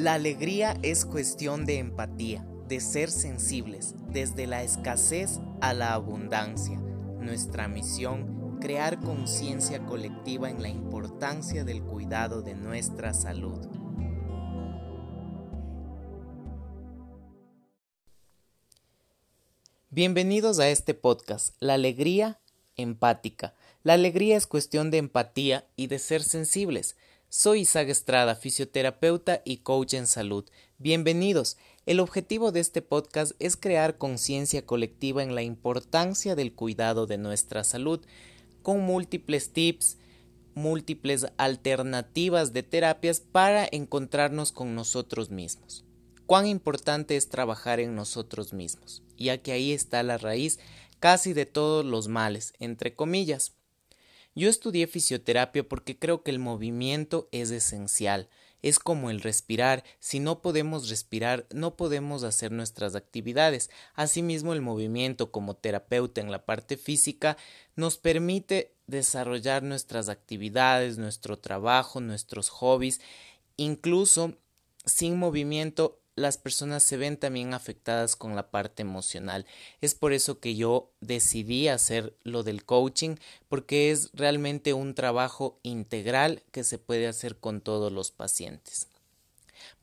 La alegría es cuestión de empatía, de ser sensibles, desde la escasez a la abundancia. Nuestra misión, crear conciencia colectiva en la importancia del cuidado de nuestra salud. Bienvenidos a este podcast, La Alegría Empática. La alegría es cuestión de empatía y de ser sensibles. Soy Isaac Estrada, fisioterapeuta y coach en salud. Bienvenidos. El objetivo de este podcast es crear conciencia colectiva en la importancia del cuidado de nuestra salud, con múltiples tips, múltiples alternativas de terapias para encontrarnos con nosotros mismos. Cuán importante es trabajar en nosotros mismos, ya que ahí está la raíz casi de todos los males, entre comillas. Yo estudié fisioterapia porque creo que el movimiento es esencial, es como el respirar, si no podemos respirar no podemos hacer nuestras actividades. Asimismo el movimiento como terapeuta en la parte física nos permite desarrollar nuestras actividades, nuestro trabajo, nuestros hobbies, incluso sin movimiento las personas se ven también afectadas con la parte emocional. Es por eso que yo decidí hacer lo del coaching, porque es realmente un trabajo integral que se puede hacer con todos los pacientes.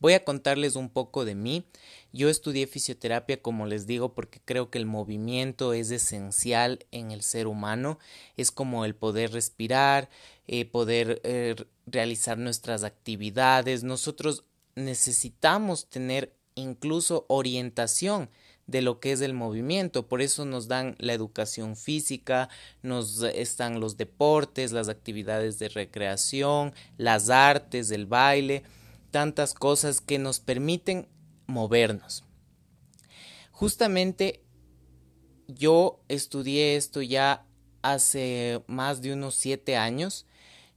Voy a contarles un poco de mí. Yo estudié fisioterapia, como les digo, porque creo que el movimiento es esencial en el ser humano. Es como el poder respirar, eh, poder eh, realizar nuestras actividades. Nosotros necesitamos tener incluso orientación de lo que es el movimiento. Por eso nos dan la educación física, nos están los deportes, las actividades de recreación, las artes, el baile, tantas cosas que nos permiten movernos. Justamente yo estudié esto ya hace más de unos siete años.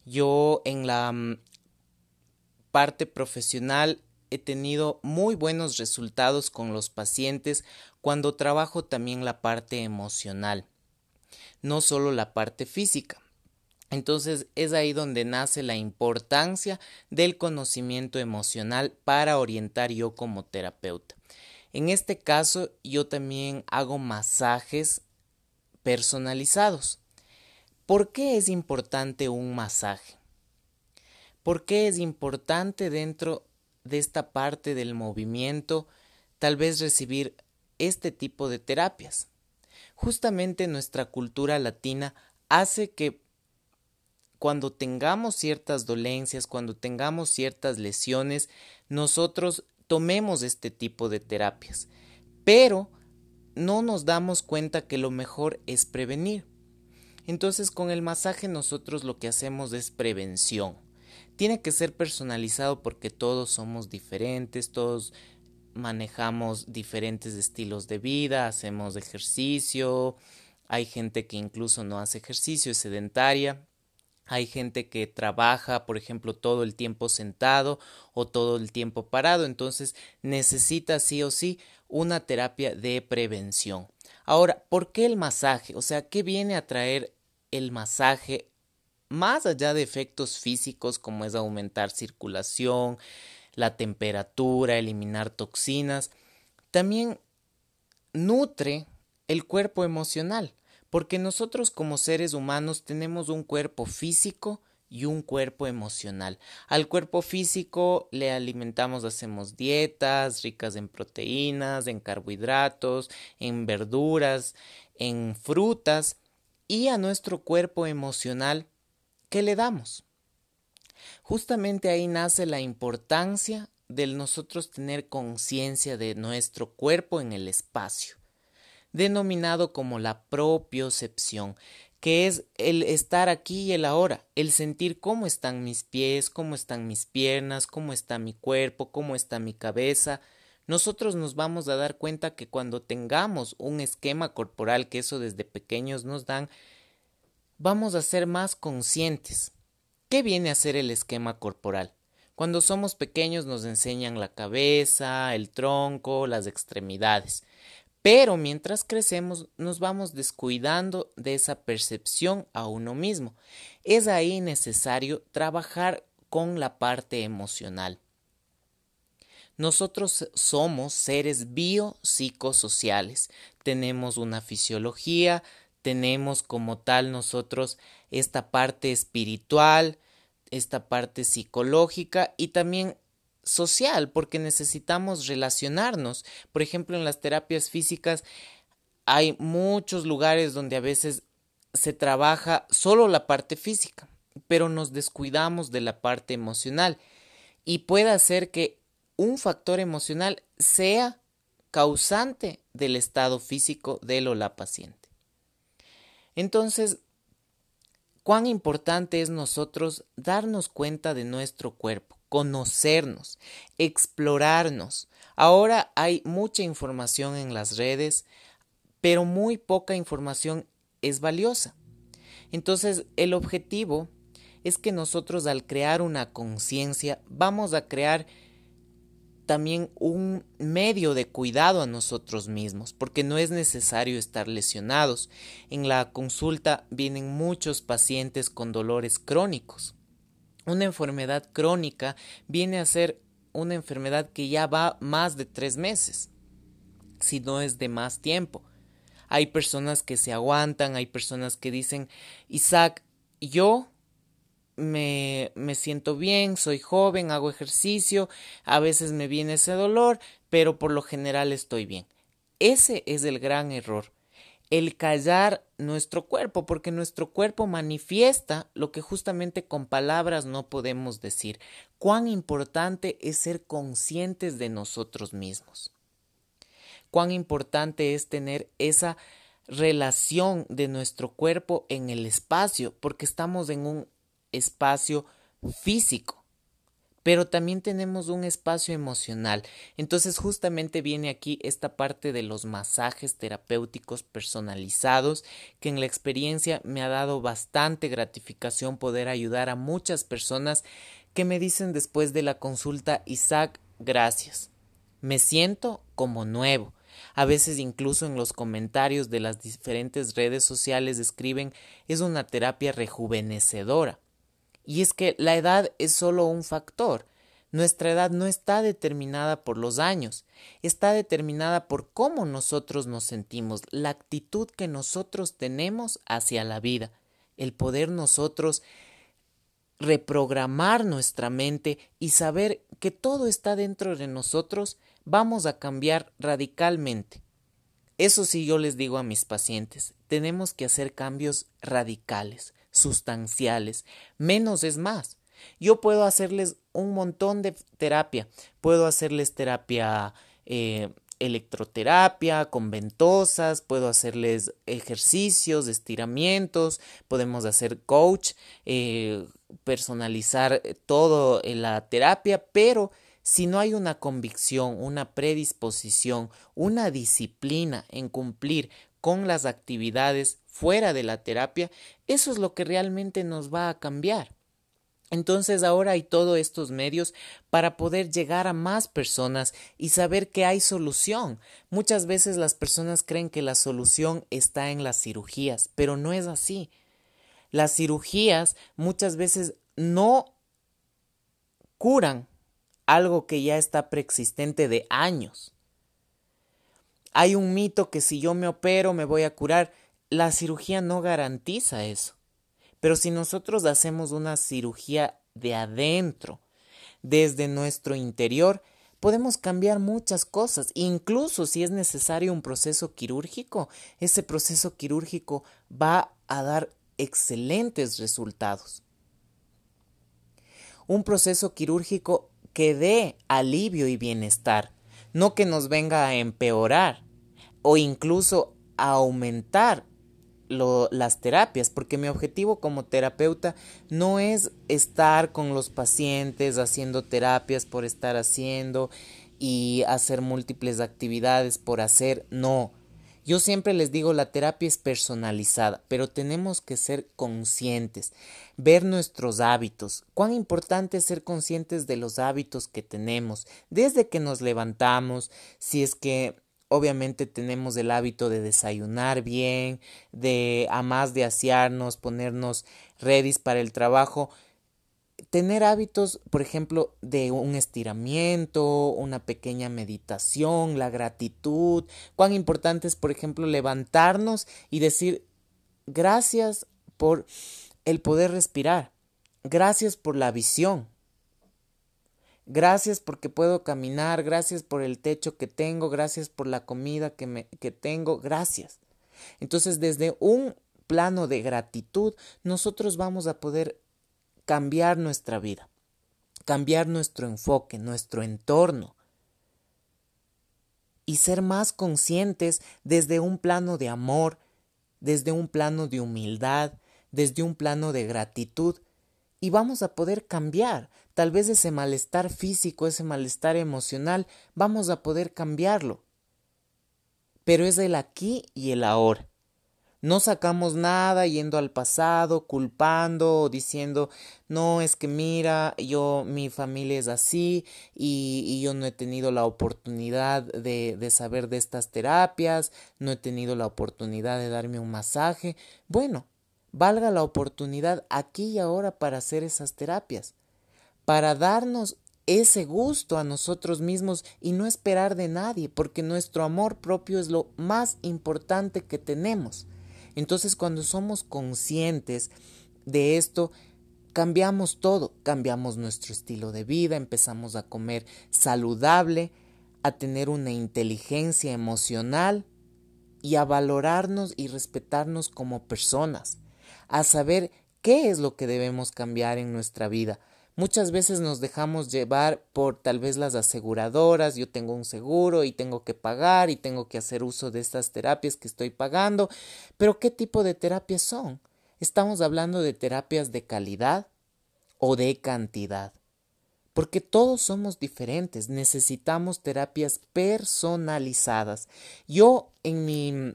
Yo en la mm, parte profesional he tenido muy buenos resultados con los pacientes cuando trabajo también la parte emocional, no solo la parte física. Entonces es ahí donde nace la importancia del conocimiento emocional para orientar yo como terapeuta. En este caso yo también hago masajes personalizados. ¿Por qué es importante un masaje? ¿Por qué es importante dentro de esta parte del movimiento tal vez recibir este tipo de terapias? Justamente nuestra cultura latina hace que cuando tengamos ciertas dolencias, cuando tengamos ciertas lesiones, nosotros tomemos este tipo de terapias. Pero no nos damos cuenta que lo mejor es prevenir. Entonces con el masaje nosotros lo que hacemos es prevención. Tiene que ser personalizado porque todos somos diferentes, todos manejamos diferentes estilos de vida, hacemos ejercicio, hay gente que incluso no hace ejercicio, es sedentaria, hay gente que trabaja, por ejemplo, todo el tiempo sentado o todo el tiempo parado, entonces necesita sí o sí una terapia de prevención. Ahora, ¿por qué el masaje? O sea, ¿qué viene a traer el masaje más allá de efectos físicos como es aumentar circulación, la temperatura, eliminar toxinas, también nutre el cuerpo emocional, porque nosotros como seres humanos tenemos un cuerpo físico y un cuerpo emocional. Al cuerpo físico le alimentamos, hacemos dietas ricas en proteínas, en carbohidratos, en verduras, en frutas, y a nuestro cuerpo emocional ¿Qué le damos? Justamente ahí nace la importancia de nosotros tener conciencia de nuestro cuerpo en el espacio, denominado como la propiocepción, que es el estar aquí y el ahora, el sentir cómo están mis pies, cómo están mis piernas, cómo está mi cuerpo, cómo está mi cabeza. Nosotros nos vamos a dar cuenta que cuando tengamos un esquema corporal, que eso desde pequeños nos dan, vamos a ser más conscientes. ¿Qué viene a ser el esquema corporal? Cuando somos pequeños nos enseñan la cabeza, el tronco, las extremidades. Pero mientras crecemos nos vamos descuidando de esa percepción a uno mismo. Es ahí necesario trabajar con la parte emocional. Nosotros somos seres biopsicosociales. Tenemos una fisiología, tenemos como tal nosotros esta parte espiritual, esta parte psicológica y también social, porque necesitamos relacionarnos. Por ejemplo, en las terapias físicas hay muchos lugares donde a veces se trabaja solo la parte física, pero nos descuidamos de la parte emocional y puede hacer que un factor emocional sea causante del estado físico de o la paciente. Entonces, cuán importante es nosotros darnos cuenta de nuestro cuerpo, conocernos, explorarnos. Ahora hay mucha información en las redes, pero muy poca información es valiosa. Entonces, el objetivo es que nosotros al crear una conciencia vamos a crear también un medio de cuidado a nosotros mismos, porque no es necesario estar lesionados. En la consulta vienen muchos pacientes con dolores crónicos. Una enfermedad crónica viene a ser una enfermedad que ya va más de tres meses, si no es de más tiempo. Hay personas que se aguantan, hay personas que dicen, Isaac, yo me, me siento bien, soy joven, hago ejercicio, a veces me viene ese dolor, pero por lo general estoy bien. Ese es el gran error, el callar nuestro cuerpo, porque nuestro cuerpo manifiesta lo que justamente con palabras no podemos decir. Cuán importante es ser conscientes de nosotros mismos. Cuán importante es tener esa relación de nuestro cuerpo en el espacio, porque estamos en un espacio físico, pero también tenemos un espacio emocional. Entonces justamente viene aquí esta parte de los masajes terapéuticos personalizados, que en la experiencia me ha dado bastante gratificación poder ayudar a muchas personas que me dicen después de la consulta, Isaac, gracias. Me siento como nuevo. A veces incluso en los comentarios de las diferentes redes sociales escriben es una terapia rejuvenecedora. Y es que la edad es solo un factor. Nuestra edad no está determinada por los años, está determinada por cómo nosotros nos sentimos, la actitud que nosotros tenemos hacia la vida, el poder nosotros reprogramar nuestra mente y saber que todo está dentro de nosotros, vamos a cambiar radicalmente. Eso sí yo les digo a mis pacientes, tenemos que hacer cambios radicales sustanciales. Menos es más. Yo puedo hacerles un montón de terapia. Puedo hacerles terapia eh, electroterapia con ventosas, puedo hacerles ejercicios, estiramientos, podemos hacer coach, eh, personalizar todo en la terapia, pero si no hay una convicción, una predisposición, una disciplina en cumplir con las actividades fuera de la terapia, eso es lo que realmente nos va a cambiar. Entonces ahora hay todos estos medios para poder llegar a más personas y saber que hay solución. Muchas veces las personas creen que la solución está en las cirugías, pero no es así. Las cirugías muchas veces no curan algo que ya está preexistente de años. Hay un mito que si yo me opero me voy a curar. La cirugía no garantiza eso. Pero si nosotros hacemos una cirugía de adentro, desde nuestro interior, podemos cambiar muchas cosas. Incluso si es necesario un proceso quirúrgico, ese proceso quirúrgico va a dar excelentes resultados. Un proceso quirúrgico que dé alivio y bienestar no que nos venga a empeorar o incluso a aumentar las terapias, porque mi objetivo como terapeuta no es estar con los pacientes haciendo terapias por estar haciendo y hacer múltiples actividades por hacer, no. Yo siempre les digo, la terapia es personalizada, pero tenemos que ser conscientes, ver nuestros hábitos. Cuán importante es ser conscientes de los hábitos que tenemos, desde que nos levantamos, si es que obviamente tenemos el hábito de desayunar bien, de a más de asearnos, ponernos ready para el trabajo. tener hábitos, por ejemplo, de un estiramiento, una pequeña meditación, la gratitud, cuán importante es, por ejemplo, levantarnos y decir gracias por el poder respirar, gracias por la visión, gracias porque puedo caminar, gracias por el techo que tengo, gracias por la comida que, me, que tengo, gracias. Entonces, desde un plano de gratitud, nosotros vamos a poder cambiar nuestra vida, cambiar nuestro enfoque, nuestro entorno y ser más conscientes desde un plano de amor, desde un plano de humildad, desde un plano de gratitud y vamos a poder cambiar. Tal vez ese malestar físico, ese malestar emocional, vamos a poder cambiarlo. Pero es el aquí y el ahora. No sacamos nada yendo al pasado, culpando o diciendo, no, es que mira, yo, mi familia es así y, y yo no he tenido la oportunidad de, de saber de estas terapias, no he tenido la oportunidad de darme un masaje. Bueno, valga la oportunidad aquí y ahora para hacer esas terapias, para darnos ese gusto a nosotros mismos y no esperar de nadie, porque nuestro amor propio es lo más importante que tenemos. Entonces cuando somos conscientes de esto, cambiamos todo, cambiamos nuestro estilo de vida, empezamos a comer saludable, a tener una inteligencia emocional y a valorarnos y respetarnos como personas, a saber qué es lo que debemos cambiar en nuestra vida, Muchas veces nos dejamos llevar por tal vez las aseguradoras, yo tengo un seguro y tengo que pagar y tengo que hacer uso de estas terapias que estoy pagando, pero ¿qué tipo de terapias son? ¿Estamos hablando de terapias de calidad o de cantidad? Porque todos somos diferentes, necesitamos terapias personalizadas. Yo en mi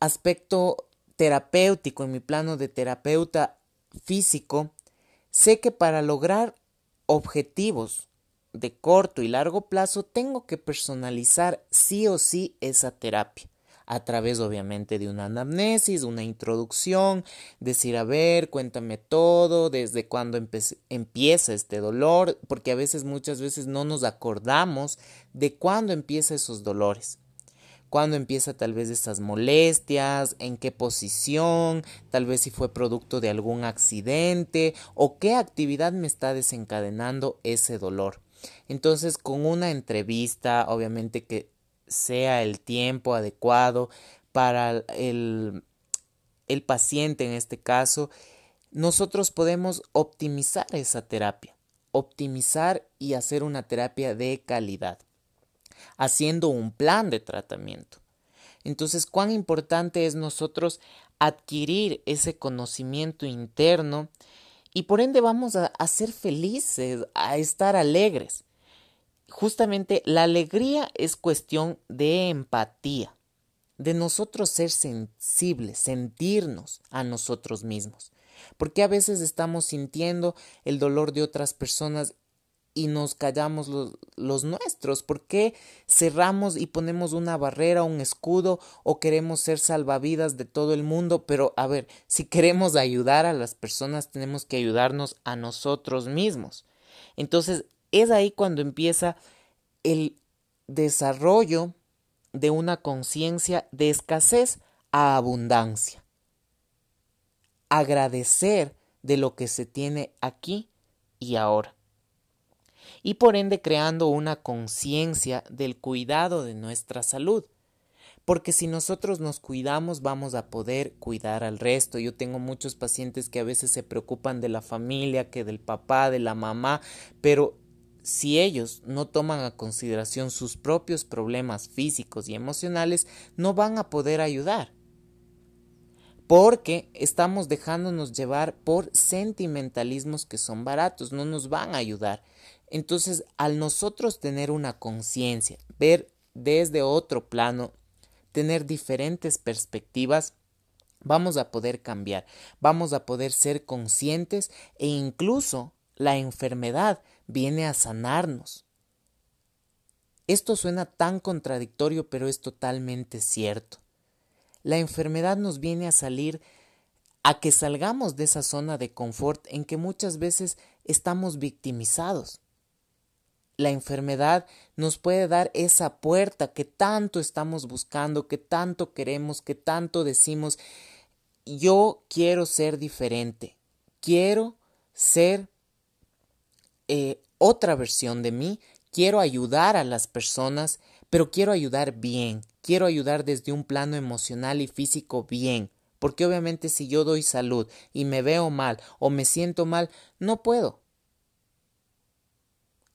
aspecto terapéutico, en mi plano de terapeuta físico, Sé que para lograr objetivos de corto y largo plazo tengo que personalizar sí o sí esa terapia. A través obviamente de una anamnesis, una introducción, decir, a ver, cuéntame todo, desde cuándo empieza este dolor, porque a veces, muchas veces no nos acordamos de cuándo empieza esos dolores cuándo empieza tal vez esas molestias, en qué posición, tal vez si fue producto de algún accidente o qué actividad me está desencadenando ese dolor. Entonces, con una entrevista, obviamente que sea el tiempo adecuado para el, el paciente en este caso, nosotros podemos optimizar esa terapia, optimizar y hacer una terapia de calidad haciendo un plan de tratamiento. Entonces, cuán importante es nosotros adquirir ese conocimiento interno y por ende vamos a, ser felices, a estar alegres. Justamente la alegría es cuestión de empatía, de nosotros ser sensibles, sentirnos a nosotros mismos. Porque a veces estamos sintiendo el dolor de otras personas y nos callamos los, nuestros? ¿Por qué cerramos y ponemos una barrera, un escudo o queremos ser salvavidas de todo el mundo? Pero a ver, si queremos ayudar a las personas tenemos que ayudarnos a nosotros mismos. Entonces es ahí cuando empieza el desarrollo de una conciencia de escasez a abundancia. Agradecer de lo que se tiene aquí y ahora y por ende creando una conciencia del cuidado de nuestra salud. Porque si nosotros nos cuidamos vamos a poder cuidar al resto. Yo tengo muchos pacientes que a veces se preocupan de la familia, que del papá, de la mamá, pero si ellos no toman a consideración sus propios problemas físicos y emocionales, no van a poder ayudar. Porque estamos dejándonos llevar por sentimentalismos que son baratos, no nos van a ayudar. Entonces, al nosotros tener una conciencia, ver desde otro plano, tener diferentes perspectivas, vamos a poder cambiar, vamos a poder ser conscientes e incluso la enfermedad viene a sanarnos. Esto suena tan contradictorio, pero es totalmente cierto. La enfermedad nos viene a salir a que salgamos de esa zona de confort en que muchas veces estamos victimizados. La enfermedad nos puede dar esa puerta que tanto estamos buscando, que tanto queremos, que tanto decimos, yo quiero ser diferente, quiero ser eh, otra versión de mí, quiero ayudar a las personas, pero quiero ayudar bien, quiero ayudar desde un plano emocional y físico bien, porque obviamente si yo doy salud y me veo mal o me siento mal, no puedo.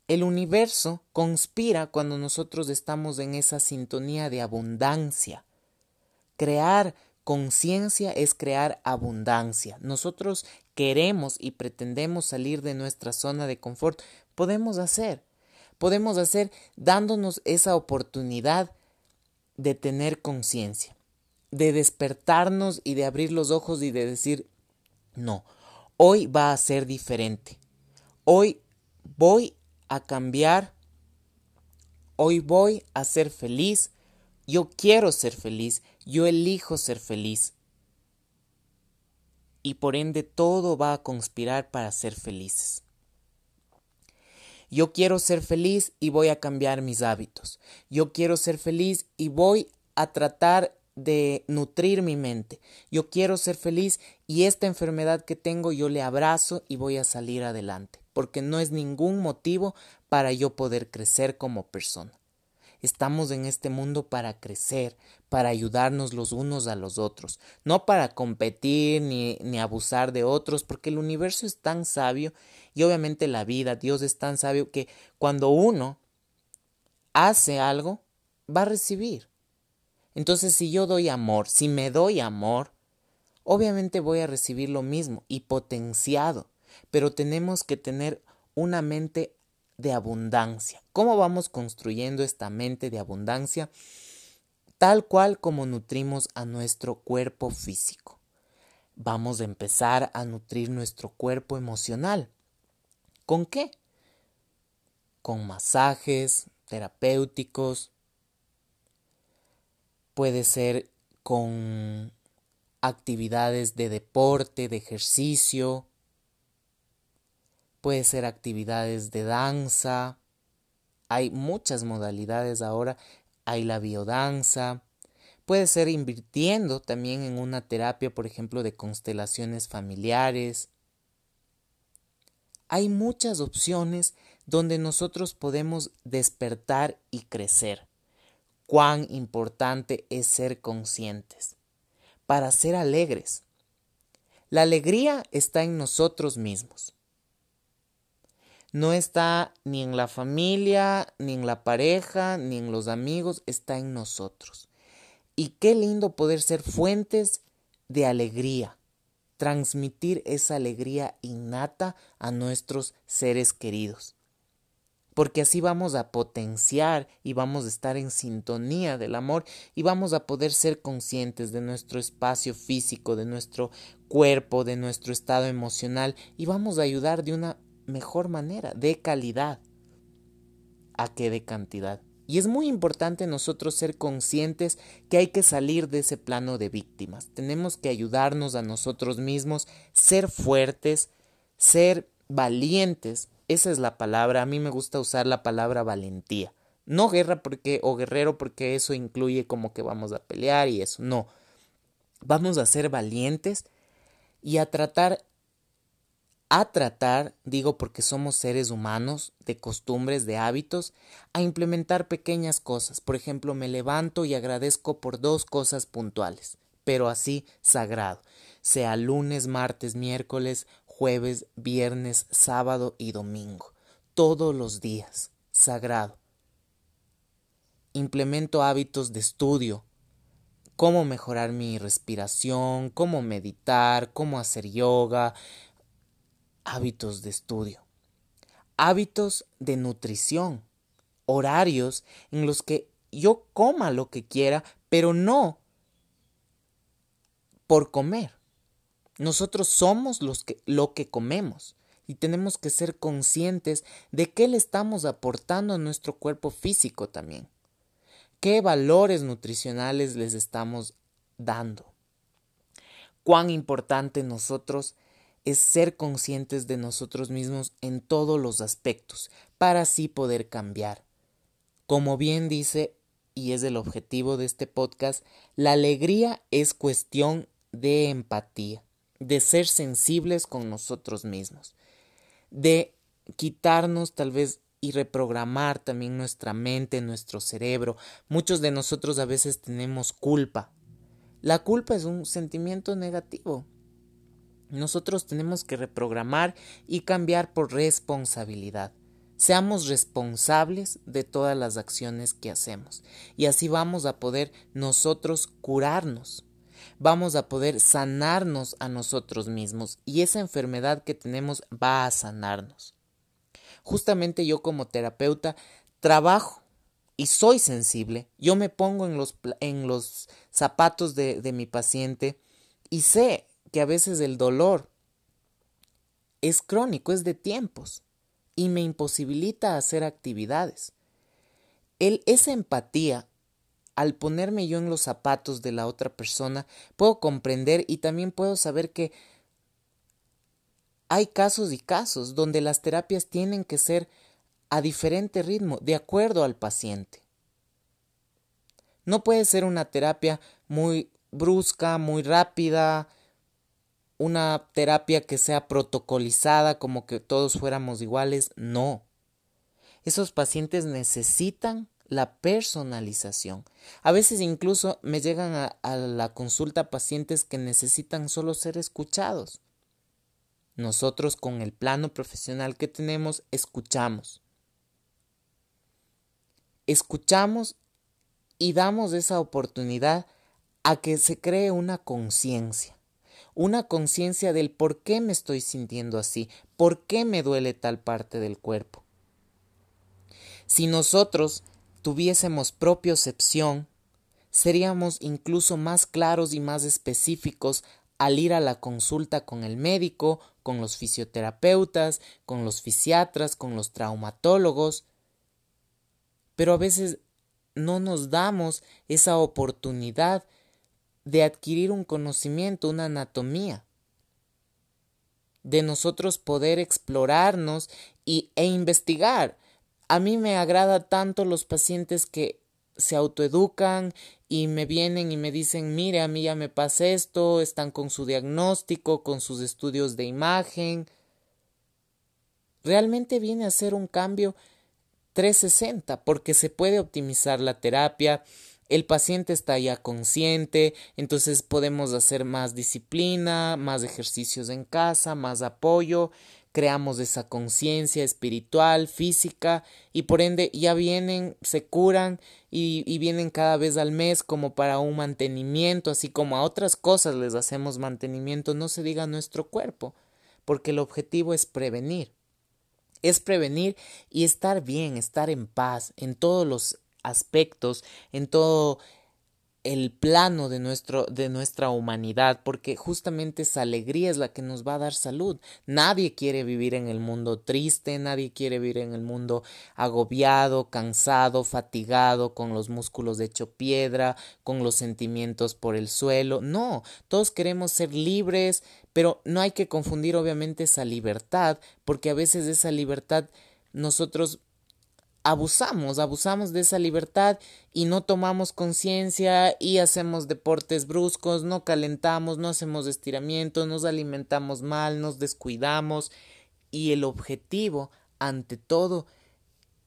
El universo conspira cuando nosotros estamos en esa sintonía de abundancia. Crear conciencia es crear abundancia. Nosotros queremos y pretendemos salir de nuestra zona de confort. Podemos hacer. Podemos hacer dándonos esa oportunidad de tener conciencia de despertarnos y de abrir los ojos y de decir, no, hoy va a ser diferente. Hoy voy a cambiar. Hoy voy a ser feliz. Yo quiero ser feliz. Yo elijo ser feliz. Y por ende todo va a conspirar para ser felices. Yo quiero ser feliz y voy a cambiar mis hábitos. Yo quiero ser feliz y voy a tratar de nutrir mi mente. Yo quiero ser feliz y esta enfermedad que tengo yo le abrazo y voy a salir adelante, porque no es ningún motivo para yo poder crecer como persona. Estamos en este mundo para crecer, para ayudarnos los unos a los otros, no para competir ni, ni abusar de otros, porque el universo es tan sabio y obviamente la vida, Dios es tan sabio que cuando uno hace algo, va a recibir. Entonces, si yo doy amor, si me doy amor, obviamente voy a recibir lo mismo y potenciado, pero tenemos que tener una mente de abundancia. ¿Cómo vamos construyendo esta mente de abundancia? Tal cual como nutrimos a nuestro cuerpo físico. Vamos a empezar a nutrir nuestro cuerpo emocional. ¿Con qué? Con masajes terapéuticos, puede ser con actividades de deporte, de ejercicio, puede ser actividades de danza, hay muchas modalidades ahora, hay la biodanza, puede ser invirtiendo también en una terapia, por ejemplo, de constelaciones familiares. Hay muchas opciones donde nosotros podemos despertar y crecer cuán importante es ser conscientes, para ser alegres. La alegría está en nosotros mismos. No está ni en la familia, ni en la pareja, ni en los amigos, está en nosotros. Y qué lindo poder ser fuentes de alegría, transmitir esa alegría innata a nuestros seres queridos porque así vamos a potenciar y vamos a estar en sintonía del amor y vamos a poder ser conscientes de nuestro espacio físico, de nuestro cuerpo, de nuestro estado emocional y vamos a ayudar de una mejor manera, de calidad, a que de cantidad. Y es muy importante nosotros ser conscientes que hay que salir de ese plano de víctimas. Tenemos que ayudarnos a nosotros mismos, ser fuertes, ser valientes esa es la palabra. A mí me gusta usar la palabra valentía. No guerra porque o guerrero porque eso incluye como que vamos a pelear y eso. No. Vamos a ser valientes y a tratar a tratar, digo porque somos seres humanos, de costumbres, de hábitos, a implementar pequeñas cosas. Por ejemplo, me levanto y agradezco por dos cosas puntuales, pero así sagrado, sea lunes, martes, miércoles jueves, viernes, sábado y domingo, todos los días, sagrado. Implemento hábitos de estudio, cómo mejorar mi respiración, cómo meditar, cómo hacer yoga, hábitos de estudio, hábitos de nutrición, horarios en los que yo coma lo que quiera, pero no por comer. Nosotros somos los que, lo que comemos y tenemos que ser conscientes de qué le estamos aportando a nuestro cuerpo físico también. ¿Qué valores nutricionales les estamos dando? cuán importante nosotros es ser conscientes de nosotros mismos en todos los aspectos, para así poder cambiar. Como bien dice, y es el objetivo de este podcast, la alegría es cuestión de empatía, de ser sensibles con nosotros mismos, de quitarnos tal vez y reprogramar también nuestra mente, nuestro cerebro. Muchos de nosotros a veces tenemos culpa. La culpa es un sentimiento negativo. Nosotros tenemos que reprogramar y cambiar por responsabilidad. Seamos responsables de todas las acciones que hacemos y así vamos a poder nosotros curarnos. Vamos a poder sanarnos a nosotros mismos y esa enfermedad que tenemos va a sanarnos. Justamente yo como terapeuta trabajo y soy sensible. Yo me pongo en los, en los zapatos de, de mi paciente y sé que a veces el dolor es crónico, es de tiempos y me imposibilita hacer actividades. El, esa empatía, al ponerme yo en los zapatos de la otra persona, puedo comprender y también puedo saber que hay casos y casos donde las terapias tienen que ser a diferente ritmo, de acuerdo al paciente. No puede ser una terapia muy brusca, muy rápida, una terapia que sea protocolizada como que todos fuéramos iguales, no. Esos pacientes necesitan la personalización. A veces incluso me llegan a, la consulta pacientes que necesitan solo ser escuchados. Nosotros con el plano profesional que tenemos escuchamos. Escuchamos y damos esa oportunidad a que se cree una conciencia, una conciencia del por qué me estoy sintiendo así, por qué me duele tal parte del cuerpo. Si nosotros tuviésemos propiocepción, seríamos incluso más claros y más específicos al ir a la consulta con el médico, con los fisioterapeutas, con los fisiatras, con los traumatólogos. Pero a veces no nos damos esa oportunidad de adquirir un conocimiento, una anatomía, de nosotros poder explorarnos y, e investigar. A mí me agrada tanto los pacientes que se autoeducan y me vienen y me dicen, mire, a mí ya me pasa esto, están con su diagnóstico, con sus estudios de imagen. Realmente viene a ser un cambio 360 porque se puede optimizar la terapia, el paciente está ya consciente, entonces podemos hacer más disciplina, más ejercicios en casa, más apoyo creamos esa conciencia espiritual, física, y por ende ya vienen, se curan y, vienen cada vez al mes como para un mantenimiento, así como a otras cosas les hacemos mantenimiento, no se diga nuestro cuerpo, porque el objetivo es prevenir. Es prevenir y estar bien, estar en paz en todos los aspectos, en todo el plano de, nuestro, de nuestra humanidad, porque justamente esa alegría es la que nos va a dar salud. Nadie quiere vivir en el mundo triste, nadie quiere vivir en el mundo agobiado, cansado, fatigado, con los músculos hecho piedra, con los sentimientos por el suelo. No, todos queremos ser libres, pero no hay que confundir obviamente esa libertad, porque a veces esa libertad nosotros abusamos, abusamos de esa libertad y no tomamos conciencia y hacemos deportes bruscos, no calentamos, no hacemos estiramientos, nos alimentamos mal, nos descuidamos y el objetivo, ante todo,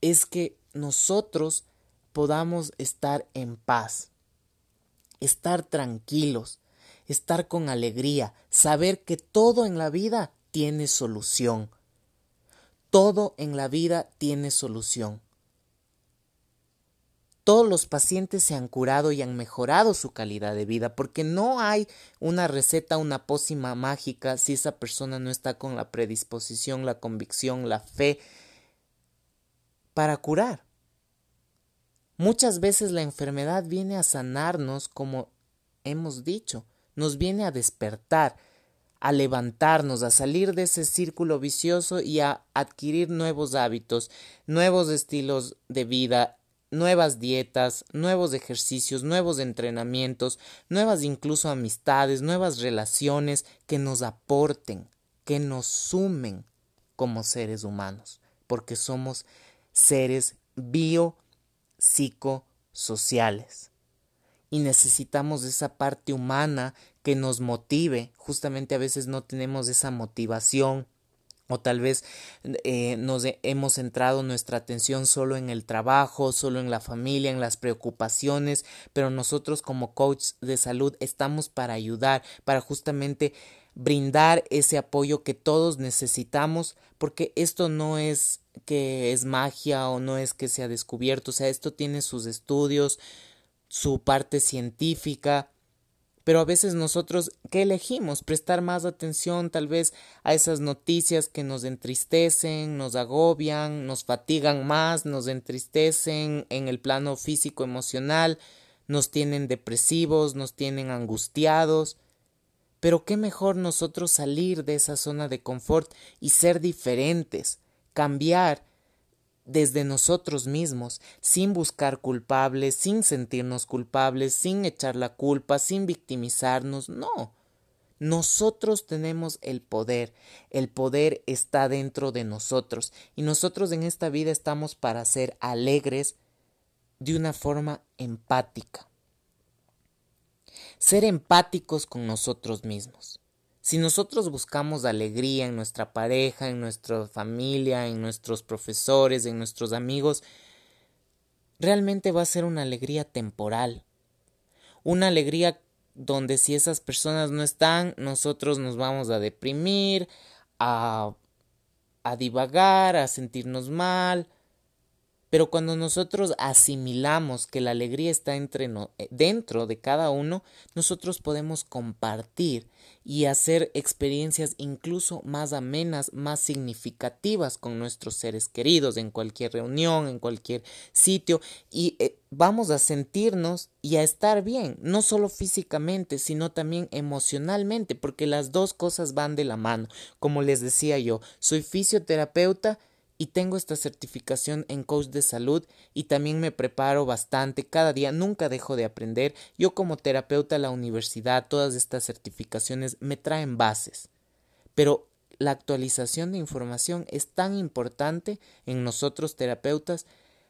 es que nosotros podamos estar en paz, estar tranquilos, estar con alegría, saber que todo en la vida tiene solución todo en la vida tiene solución. Todos los pacientes se han curado y han mejorado su calidad de vida porque no hay una receta, una pócima mágica si esa persona no está con la predisposición, la convicción, la fe para curar. Muchas veces la enfermedad viene a sanarnos, como hemos dicho, nos viene a despertar, a levantarnos, a salir de ese círculo vicioso y a adquirir nuevos hábitos, nuevos estilos de vida, nuevas dietas, nuevos ejercicios, nuevos entrenamientos, nuevas incluso amistades, nuevas relaciones que nos aporten, que nos sumen como seres humanos, porque somos seres bio psicosociales y necesitamos esa parte humana que nos motive. Justamente a veces no tenemos esa motivación o tal vez eh, nos hemos centrado nuestra atención solo en el trabajo, solo en la familia, en las preocupaciones, pero nosotros como coach de salud estamos para ayudar, para justamente brindar ese apoyo que todos necesitamos, porque esto no es que es magia o no es que se ha descubierto, o sea, esto tiene sus estudios, su parte científica, pero a veces nosotros, ¿qué elegimos? Prestar más atención tal vez a esas noticias que nos entristecen, nos agobian, nos fatigan más, nos entristecen en el plano físico emocional, nos tienen depresivos, nos tienen angustiados. Pero qué mejor nosotros salir de esa zona de confort y ser diferentes, cambiar desde nosotros mismos, sin buscar culpables, sin sentirnos culpables, sin echar la culpa, sin victimizarnos, no. Nosotros tenemos el poder, el poder está dentro de nosotros y nosotros en esta vida estamos para ser alegres de una forma empática. Ser empáticos con nosotros mismos. Si nosotros buscamos alegría en nuestra pareja, en nuestra familia, en nuestros profesores, en nuestros amigos, realmente va a ser una alegría temporal. Una alegría donde si esas personas no están, nosotros nos vamos a deprimir, a, a divagar, a sentirnos mal, pero cuando nosotros asimilamos que la alegría está entre eh, dentro de cada uno, nosotros podemos compartir y hacer experiencias incluso más amenas, más significativas con nuestros seres queridos en cualquier reunión, en cualquier sitio y eh, vamos a sentirnos y a estar bien, no solo físicamente, sino también emocionalmente, porque las dos cosas van de la mano. Como les decía yo, soy fisioterapeuta y tengo esta certificación en coach de salud y también me preparo bastante cada día, nunca dejo de aprender. Yo como terapeuta la universidad, todas estas certificaciones me traen bases. Pero la actualización de información es tan importante en nosotros terapeutas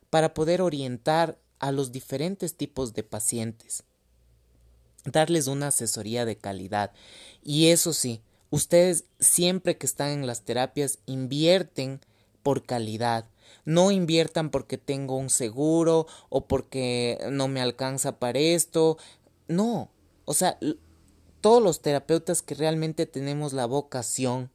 para poder orientar a los diferentes tipos de pacientes, darles una asesoría de calidad. Y eso sí, ustedes siempre que están en las terapias invierten por calidad. No inviertan porque tengo un seguro o porque no me alcanza para esto. No. O sea, todos los terapeutas que realmente tenemos la vocación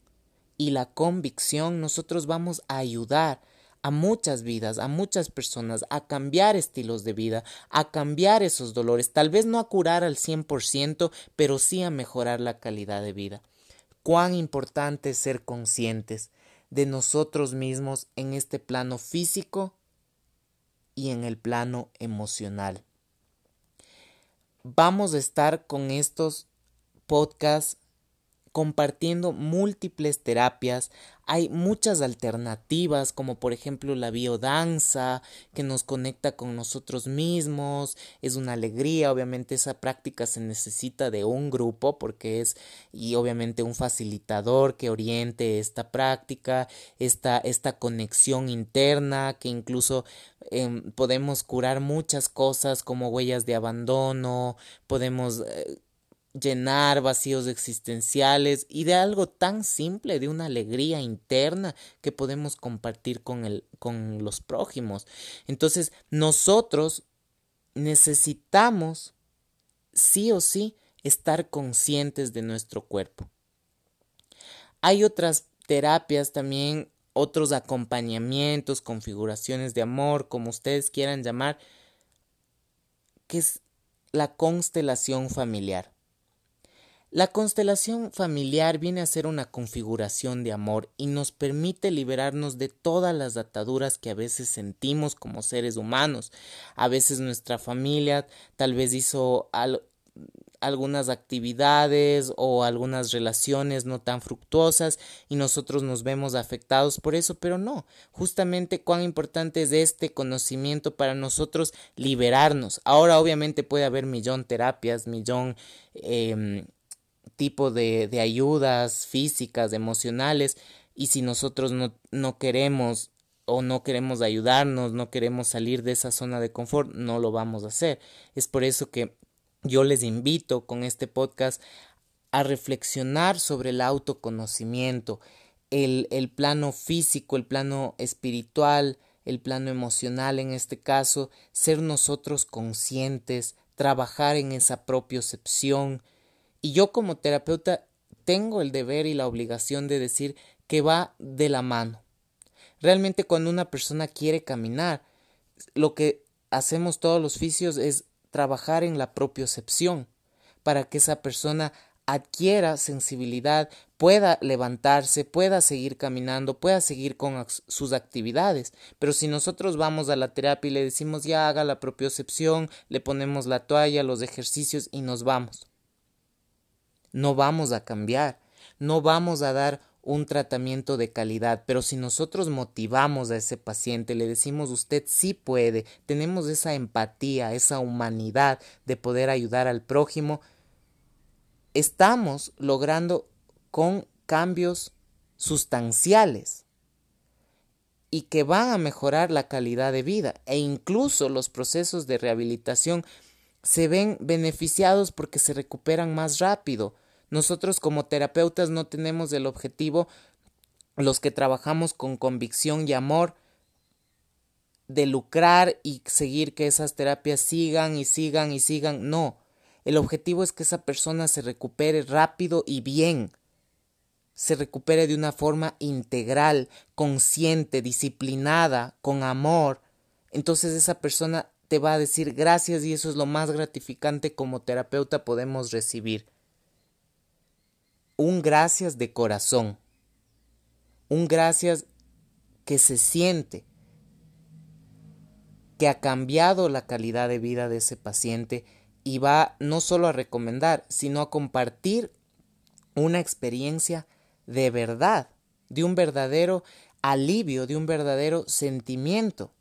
y la convicción, nosotros vamos a ayudar a muchas vidas, a muchas personas, a cambiar estilos de vida, a cambiar esos dolores, tal vez no a curar al 100%, pero sí a mejorar la calidad de vida. Cuán importante es ser conscientes de nosotros mismos en este plano físico y en el plano emocional. Vamos a estar con estos podcasts compartiendo múltiples terapias. Hay muchas alternativas, como por ejemplo la biodanza, que nos conecta con nosotros mismos. Es una alegría, obviamente esa práctica se necesita de un grupo, porque es, y obviamente un facilitador que oriente esta práctica, esta, esta conexión interna, que incluso em, podemos curar muchas cosas como huellas de abandono, podemos... Eh, llenar vacíos existenciales y de algo tan simple, de una alegría interna que podemos compartir con, el, con los prójimos. Entonces, nosotros necesitamos, sí o sí, estar conscientes de nuestro cuerpo. Hay otras terapias también, otros acompañamientos, configuraciones de amor, como ustedes quieran llamar, que es la constelación familiar. La constelación familiar viene a ser una configuración de amor y nos permite liberarnos de todas las ataduras que a veces sentimos como seres humanos. A veces nuestra familia tal vez hizo algunas actividades o algunas relaciones no tan fructuosas y nosotros nos vemos afectados por eso, pero no, justamente cuán importante es este conocimiento para nosotros liberarnos. Ahora obviamente puede haber millón terapias, millón eh, tipo de, de ayudas físicas, emocionales, y si nosotros no, no queremos o no queremos ayudarnos, no queremos salir de esa zona de confort, no lo vamos a hacer. Es por eso que yo les invito con este podcast a reflexionar sobre el autoconocimiento, el, el plano físico, el plano espiritual, el plano emocional en este caso, ser nosotros conscientes, trabajar en esa propiocepción. Y yo como terapeuta tengo el deber y la obligación de decir que va de la mano. Realmente cuando una persona quiere caminar, lo que hacemos todos los fisios es trabajar en la propiocepción para que esa persona adquiera sensibilidad, pueda levantarse, pueda seguir caminando, pueda seguir con sus actividades. Pero si nosotros vamos a la terapia y le decimos ya haga la propiocepción, le ponemos la toalla, los ejercicios y nos vamos. No vamos a cambiar, no vamos a dar un tratamiento de calidad, pero si nosotros motivamos a ese paciente, le decimos usted sí puede, tenemos esa empatía, esa humanidad de poder ayudar al prójimo, estamos logrando con cambios sustanciales y que van a mejorar la calidad de vida e incluso los procesos de rehabilitación se ven beneficiados porque se recuperan más rápido, nosotros como terapeutas no tenemos el objetivo, los que trabajamos con convicción y amor, de lucrar y seguir que esas terapias sigan y sigan y sigan. No, el objetivo es que esa persona se recupere rápido y bien, se recupere de una forma integral, consciente, disciplinada, con amor. Entonces esa persona te va a decir gracias y eso es lo más gratificante como terapeuta podemos recibir un gracias de corazón, un gracias que se siente, que ha cambiado la calidad de vida de ese paciente y va no solo a recomendar, sino a compartir una experiencia de verdad, de un verdadero alivio, de un verdadero sentimiento.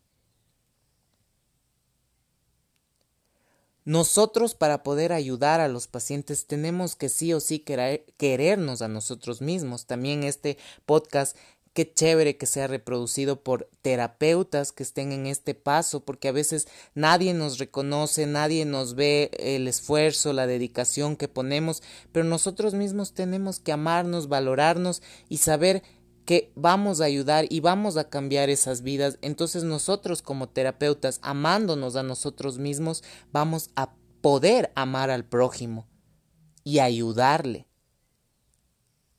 Nosotros para poder ayudar a los pacientes tenemos que sí o sí querernos a nosotros mismos. También este podcast qué chévere que sea reproducido por terapeutas que estén en este paso, porque a veces nadie nos reconoce, nadie nos ve el esfuerzo, la dedicación que ponemos, pero nosotros mismos tenemos que amarnos, valorarnos y saber que vamos a ayudar y vamos a cambiar esas vidas, entonces nosotros como terapeutas, amándonos a nosotros mismos, vamos a poder amar al prójimo y ayudarle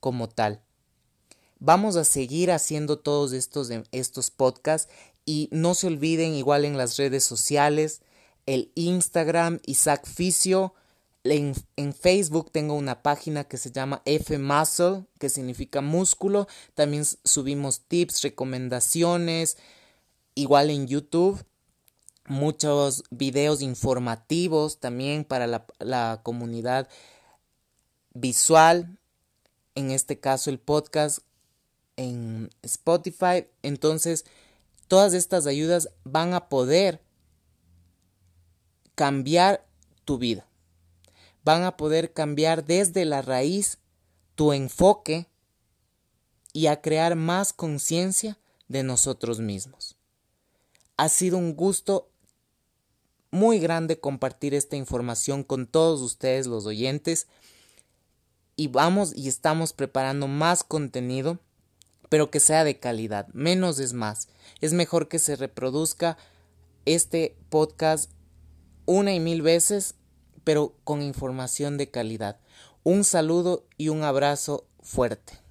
como tal. Vamos a seguir haciendo todos estos, estos podcasts y no se olviden igual en las redes sociales, el Instagram Isaac En, Facebook tengo una página que se llama F Muscle, que significa músculo. También subimos tips, recomendaciones. Igual en YouTube, muchos videos informativos también para la comunidad visual. En este caso, el podcast en Spotify. Entonces, todas estas ayudas van a poder cambiar tu vida van a poder cambiar desde la raíz tu enfoque y a crear más conciencia de nosotros mismos. Ha sido un gusto muy grande compartir esta información con todos ustedes los oyentes y vamos y estamos preparando más contenido pero que sea de calidad. Menos es más. Es mejor que se reproduzca este podcast una y mil veces pero con información de calidad. Un saludo y un abrazo fuerte.